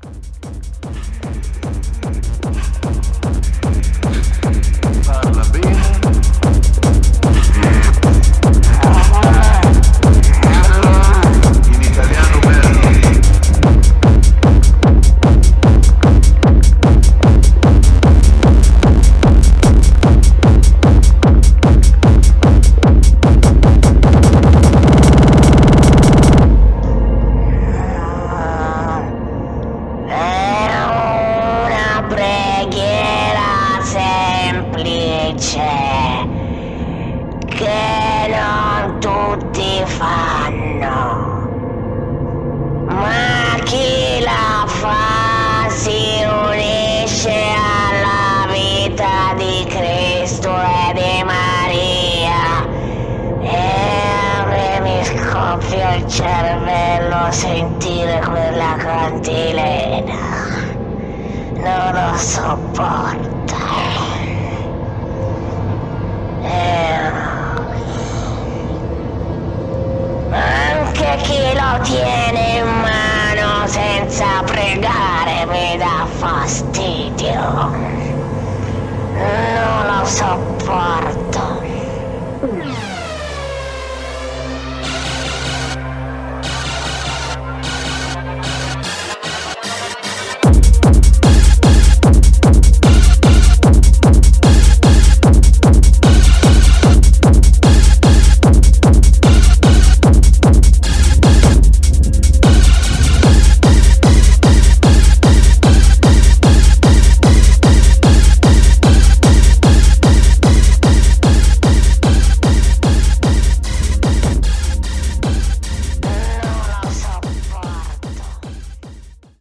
Come on. Semplice che non tutti fanno. Ma chi la fa si unisce alla vita di Cristo e di Maria. E a mi scoppia il cervello sentire quella cantilena. Non lo sopporto. Chi lo tiene in mano senza pregare mi dà fastidio. Non lo sopporto.